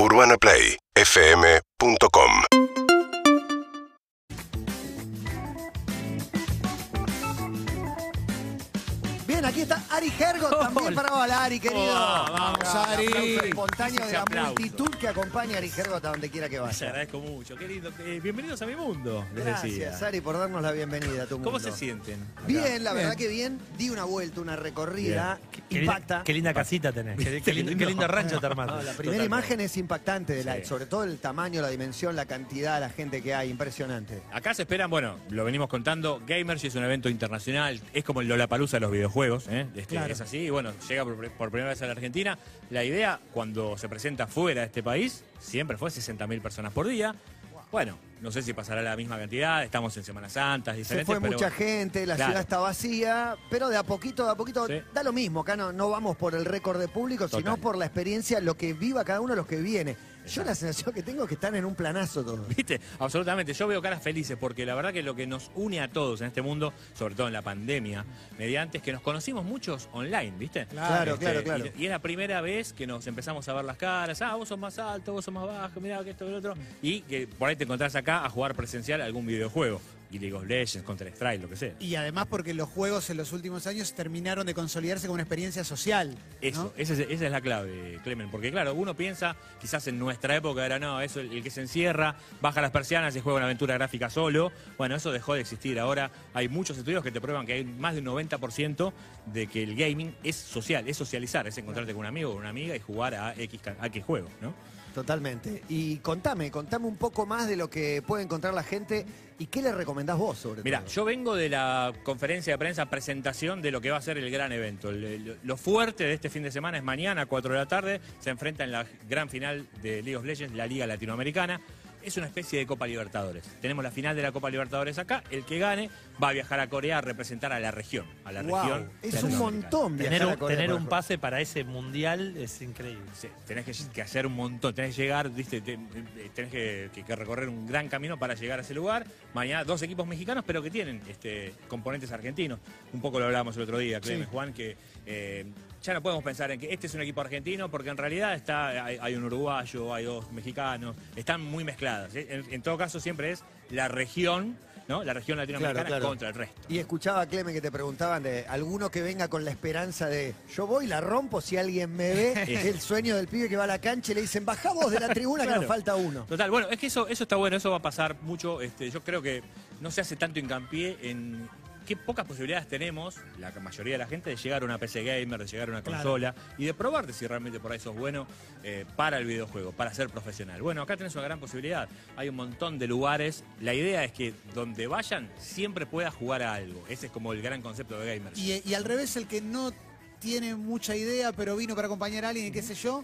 UrbanaPlayFM.com Ari Gergo, también para Ari, querido. Oh, vamos, Ari. Ari. espontáneo de la aplauso. multitud que acompaña a Ari Gergo a donde quiera que Les vaya. agradezco mucho, qué lindo. Eh, bienvenidos a mi mundo, les Gracias, decía. Ari, por darnos la bienvenida a tu mundo. ¿Cómo se sienten? Bien, la verdad que bien. Di una vuelta, una recorrida. Qué, Impacta. linda, qué linda casita tenés. Qué, qué lindo, qué lindo rancho te armaste. No, la primera Totalmente. imagen es impactante, de la, Sí. sobre todo el tamaño, la dimensión, la cantidad, la gente que hay, impresionante. Acá se esperan, bueno, lo venimos contando, Gamers es un evento internacional, es como el Lollapalooza de los videojuegos, ¿eh? Este, Claro. es así, y bueno, llega por, por primera vez a la Argentina. La idea, cuando se presenta fuera de este país, siempre fue 60.000 personas por día. Bueno, no sé si pasará la misma cantidad, estamos en Semana Santa, es Se fue pero mucha gente, la Claro. ciudad está vacía, pero de a poquito, de a poquito, Sí. da lo mismo. Acá no, no vamos por el récord de público, sino por la experiencia, lo que viva cada uno de los que viene. Yo la sensación que tengo es que están en un planazo todos. ¿Viste? Absolutamente. Yo veo caras felices porque la verdad que lo que nos une a todos en este mundo, sobre todo en la pandemia, mediante es que nos conocimos muchos online, ¿viste? Claro, claro, claro. Y, y es la primera vez que nos empezamos a ver las caras. Ah, vos sos más alto, vos sos más bajo, mirá que esto y lo otro. Y que por ahí te encontrás acá a jugar presencial algún videojuego. Y League of Legends, Counter Strike, lo que sea. Y además porque los juegos en los últimos años terminaron de consolidarse como una experiencia social. ¿no? Eso, esa, es, esa es la clave, Clemen. Porque claro, uno piensa, quizás en nuestra época era, no, eso, el, el que se encierra, baja las persianas y juega una aventura gráfica solo. Bueno, eso dejó de existir. Ahora hay muchos estudios que te prueban que hay más de un 90% de que el gaming es social, es socializar, es encontrarte con un amigo o una amiga y jugar a X, a X juego, ¿no? Totalmente. Y contame, contame un poco más de lo que puede encontrar la gente y qué le recomendás vos sobre Mira, todo. yo vengo de la conferencia de prensa, presentación de lo que va a ser el gran evento. El- el- lo fuerte de este fin de semana es mañana, a 4 de la tarde, se enfrenta en la gran final de League of Legends, la Liga Latinoamericana. Es una especie de Copa Libertadores. Tenemos la final de la Copa Libertadores acá. El que gane va a viajar a Corea a representar a la región. A la Wow, región. es un montón viajar Tener, a un, Corea, tener un pase para ese mundial es increíble. Sí, tenés que, que hacer un montón, tenés que llegar, ¿viste? Te- eh, tenés que, que- que recorrer un gran camino para llegar a ese lugar. Mañana dos equipos mexicanos, pero que tienen este, componentes argentinos. Un poco lo hablábamos el otro día, Sí. Juan, que eh, ya no podemos pensar en que este es un equipo argentino, porque en realidad está, hay, hay un uruguayo, hay dos mexicanos, están muy mezcladas. ¿eh? En, en todo caso, siempre es la región, ¿no? La región latinoamericana Claro, claro. contra el resto. Y escuchaba a Clemen que te preguntaban de alguno que venga con la esperanza de yo voy, la rompo si alguien me ve. es el sueño del pibe que va a la cancha y le dicen baja vos de la tribuna que Claro. nos falta uno. Total, bueno, es que eso, eso está bueno, eso va a pasar mucho. Este, yo creo que no se hace tanto hincapié en qué pocas posibilidades tenemos, la mayoría de la gente, de llegar a una PC gamer, de llegar a una Claro. consola y de probarte si realmente por ahí sos bueno eh, para el videojuego, para ser profesional. Bueno, acá tenés una gran posibilidad. Hay un montón de lugares. La idea es que donde vayan siempre puedas jugar a algo. Ese es como el gran concepto de gamers. Y, y al revés, el que no tiene mucha idea, pero vino para acompañar a alguien y qué sé yo,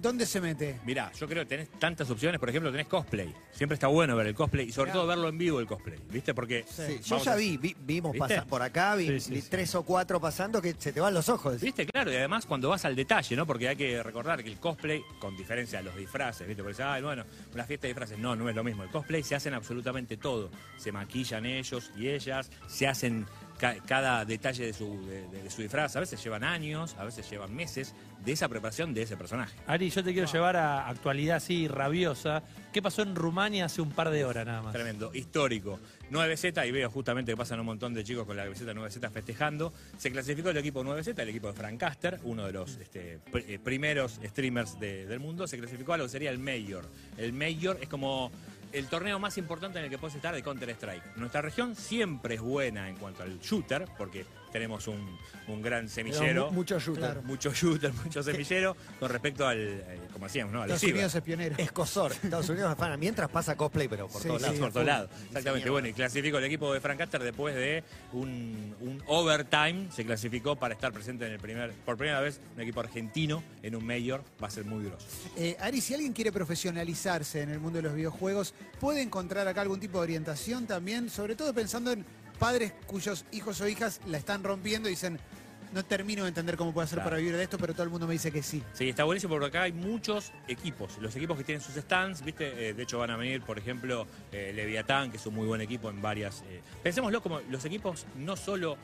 ¿dónde se mete? Mirá, yo creo que tenés tantas opciones. Por ejemplo, tenés cosplay. Siempre está bueno ver el cosplay y sobre todo verlo en vivo el cosplay. ¿Viste? Porque Sí, yo ya a- vi, vi- vimos ¿Viste? pasar por acá, vi, Sí, sí, vi sí. tres o cuatro pasando que se te van los ojos. ¿Viste? Claro, y además cuando vas al detalle, ¿no? Porque hay que recordar que el cosplay, con diferencia a los disfraces, ¿viste? Porque ay, bueno, una fiesta de disfraces, no, no es lo mismo. El cosplay se hacen absolutamente todo. Se maquillan ellos y ellas, se hacen ca- cada detalle de su, de, de- de su disfraz. A veces llevan años, a veces llevan meses de esa preparación de ese personaje. Ari, yo te quiero llevar a actualidad así rabiosa. ¿Qué pasó en Rumania hace un par de horas nada más? Tremendo, histórico. 9Z, y veo justamente que pasan un montón de chicos con la camiseta 9Z festejando. Se clasificó el equipo 9Z, el equipo de Frank Caster, uno de los este, pr- eh, primeros streamers de- del mundo. Se clasificó a lo que sería el Mayor. El Mayor es como el torneo más importante en el que puedes estar de Counter-Strike. Nuestra región siempre es buena en cuanto al shooter, porque tenemos un, un gran semillero. Mu- Mucho shooter. Claro. Mucho shooter, mucho semillero, con respecto al, eh, como decíamos, ¿no? A los Estados ciber. Unidos es pionero. Escosor. Estados Unidos afana. Mientras pasa cosplay, pero por Sí, todos sí. lados. por todos lados. Exactamente. Bueno, y clasificó el equipo de Frank Caster después de un, un overtime. Se clasificó para estar presente en el primer, por primera vez, un equipo argentino en un mayor. Va a ser muy grosso. Eh, Ari, si alguien quiere profesionalizarse en el mundo de los videojuegos, puede encontrar acá algún tipo de orientación también, sobre todo pensando en padres cuyos hijos o hijas la están rompiendo y dicen, no termino de entender cómo puedo hacer Claro. para vivir de esto, pero todo el mundo me dice que sí. Sí, está buenísimo porque acá hay muchos equipos. Los equipos que tienen sus stands, ¿viste? Eh, de hecho, van a venir, por ejemplo, eh, Leviatán, que es un muy buen equipo en varias. eh, Pensémoslo como los equipos no solo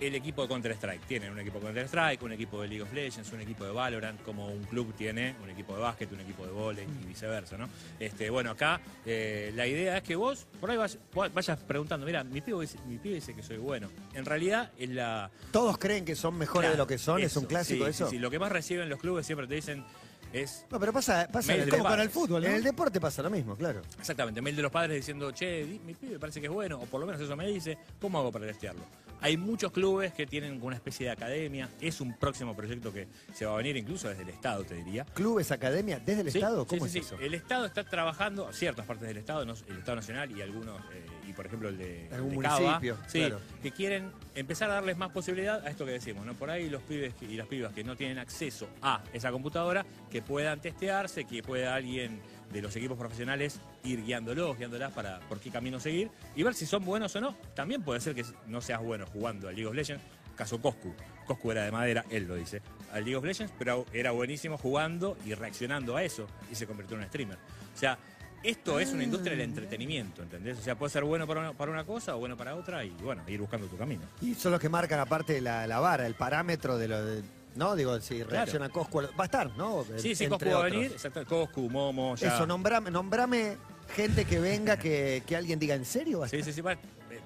el equipo de Counter-Strike. Tienen un equipo de Counter-Strike, un equipo de League of Legends, un equipo de Valorant, como un club tiene un equipo de básquet, un equipo de vóley y viceversa, ¿no? Este, bueno, acá eh, la idea es que vos por ahí vayas preguntando, mira, mi pibe, dice- mi pibe dice que soy bueno. En realidad es la... Todos creen que son mejores de lo que son, es Eso, un clásico sí, eso. sí, sí. Lo que más reciben los clubes siempre te dicen es No, pero pasa, pasa en de Como para el fútbol, ¿no? En el deporte pasa lo mismo, claro. Exactamente, mail de los padres diciendo, che, mi pibe parece que es bueno, o por lo menos eso me dice, ¿cómo hago para testearlo? Hay muchos clubes que tienen una especie de academia, es un próximo proyecto que se va a venir incluso desde el Estado, te diría. Clubes, academia, desde el Sí, Estado, ¿cómo sí, es eso? El Estado está trabajando, ciertas partes del Estado, no- el Estado Nacional y algunos, eh, y por ejemplo el de, Algún de Cava, municipio, sí, claro. que quieren empezar a darles más posibilidad a esto que decimos, ¿no? Por ahí los pibes y las pibas que no tienen acceso a esa computadora, que puedan testearse, que pueda alguien de los equipos profesionales ir guiándolos, guiándolas para por qué camino seguir y ver si son buenos o no. También puede ser que no seas bueno jugando al League of Legends, caso Coscu. Coscu era de madera, él lo dice, al League of Legends, pero era buenísimo jugando y reaccionando a eso y se convirtió en un streamer. O sea, esto es una industria del entretenimiento, ¿entendés? O sea, puede ser bueno para una, para una cosa o bueno para otra y bueno, ir buscando tu camino. Y son los que marcan aparte la, la vara, el parámetro de lo de- ¿No? Digo, si reacciona Coscu. Va a estar, ¿no? Sí, sí, Coscu va a venir, exacto, Coscu, Momo, ya. Eso, nombrame, nombrame gente que venga que, que alguien diga, ¿en serio? va a Sí, sí, sí. va- eh,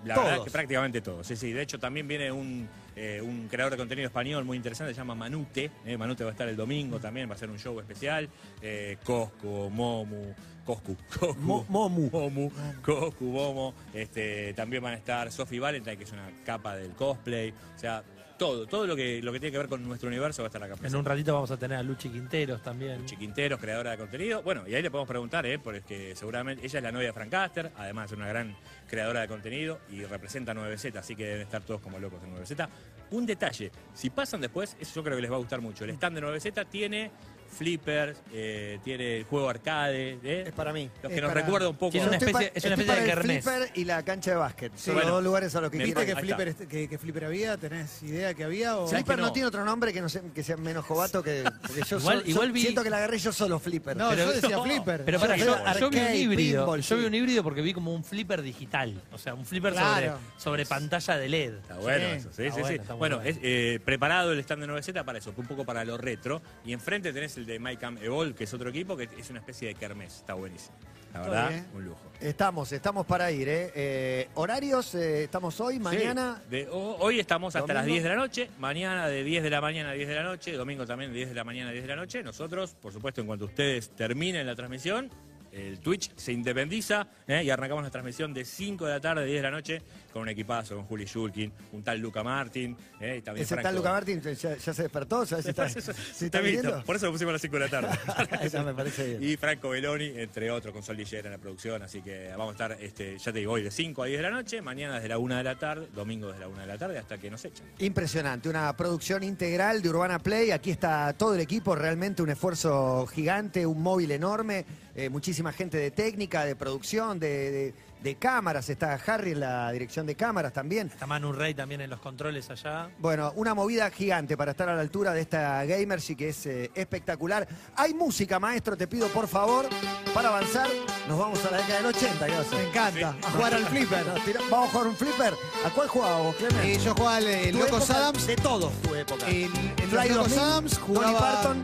La Todos. verdad que prácticamente todo. Sí, sí. De hecho, también viene un, eh, un creador de contenido español muy interesante, se llama Manute. eh, Manute va a estar el domingo también, va a ser un show especial. Eh, Coscu, Momu, Coscu, Coscu, Mo- Momu. Momu, Coscu, Momo. Este, también van a estar Sophie Valentine, que es una capa del cosplay. O sea, todo, todo lo que, lo que tiene que ver con nuestro universo va a estar acá. En presente. un ratito vamos a tener a Luchi Quinteros también. Chiquinteros, creadora de contenido. Bueno, y ahí le podemos preguntar, ¿eh? porque seguramente ella es la novia de Frank Caster, además es una gran creadora de contenido y representa 9Z, así que deben estar todos como locos en 9Z. Un detalle, si pasan después, eso yo creo que les va a gustar mucho. El stand de 9Z tiene flippers, eh, tiene el juego arcade, ¿eh? Es para mí. los es que nos para- recuerda un poco. Tiene una estoy especie- pa- es una estoy especie de el kermés. flipper y la cancha de básquet. Son Bueno, los dos lugares a los que me ¿Viste que Ahí flipper, este- que, que flipper había? ¿Tenés idea que había? O... ¿Sabes Flipper que no? no? tiene otro nombre que, no sea, que sea menos jovato que. Porque yo Igual- igual vi- siento que la agarré yo solo, Flipper. No, Pero- yo decía no, flipper. Pero para, Yo yo, creo yo vi un arcade, híbrido. pinball, yo vi sí. un híbrido porque vi como un flipper digital. O sea, un flipper Claro. sobre, sobre pantalla de LED. Está bueno Sí. eso, sí, Está sí, bueno, sí. está muy Bueno, bueno. es eh, preparado el stand de 9Z para eso, un poco para lo retro. Y enfrente tenés el de MyCam Evolve, que es otro equipo, que es una especie de kermés. Está buenísimo. La verdad, bien. un lujo. Estamos, estamos para ir, ¿eh? Eh, horarios, eh, estamos hoy, mañana. Sí, de- ho- hoy estamos hasta las ¿Domingo? 10 de la noche, mañana de 10 de la mañana a 10 de la noche, domingo también de 10 de la mañana a 10 de la noche. Nosotros, por supuesto, en cuanto ustedes terminen la transmisión, el Twitch se independiza ¿eh? y arrancamos la transmisión de 5 de la tarde a 10 de la noche con un equipazo, con Juli Shulkin, un tal Luca Martin. ¿eh? Y también Ese Franco- tal Luca Martín ya, ya se despertó, ¿sabes está, si está está? Por eso lo pusimos a las 5 de la tarde. Eso me parece bien. Y Franco Beloni, entre otros, con Sol Lillera en la producción. Así que vamos a estar, este, ya te digo, hoy de 5 a 10 de la noche, mañana desde la 1 de la tarde, domingo desde la 1 de la tarde hasta que nos echen. Impresionante, una producción integral de Urbana Play. Aquí está todo el equipo, realmente un esfuerzo gigante, un móvil enorme, eh, muchísima gente de técnica, de producción, de, de- de cámaras. Está Harry en la dirección de cámaras también. Está Manu Rey también en los controles allá. Bueno, una movida gigante para estar a la altura de esta Gamercy que es eh, espectacular. Hay música, maestro, te pido por favor, para avanzar. Nos vamos a la década del 80, ¿qué va a ser? Me encanta. A jugar al flipper. Nos tira- Vamos a jugar un flipper. ¿A cuál jugábamos, Clemen? Eh, yo jugaba al eh, Tu Loco época, Adams. De todos tu época. En, en Locos 2000, Adams jugaba Parton,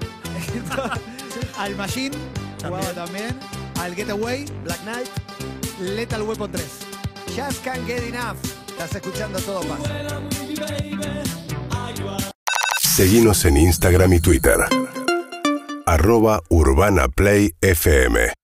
al Machine, jugaba también. Al Getaway, Black Knight, Lethal Weapon 3. Just Can't Get Enough. Estás escuchando todo pasa. Seguinos en Instagram y Twitter. Arroba Urbana Play FM.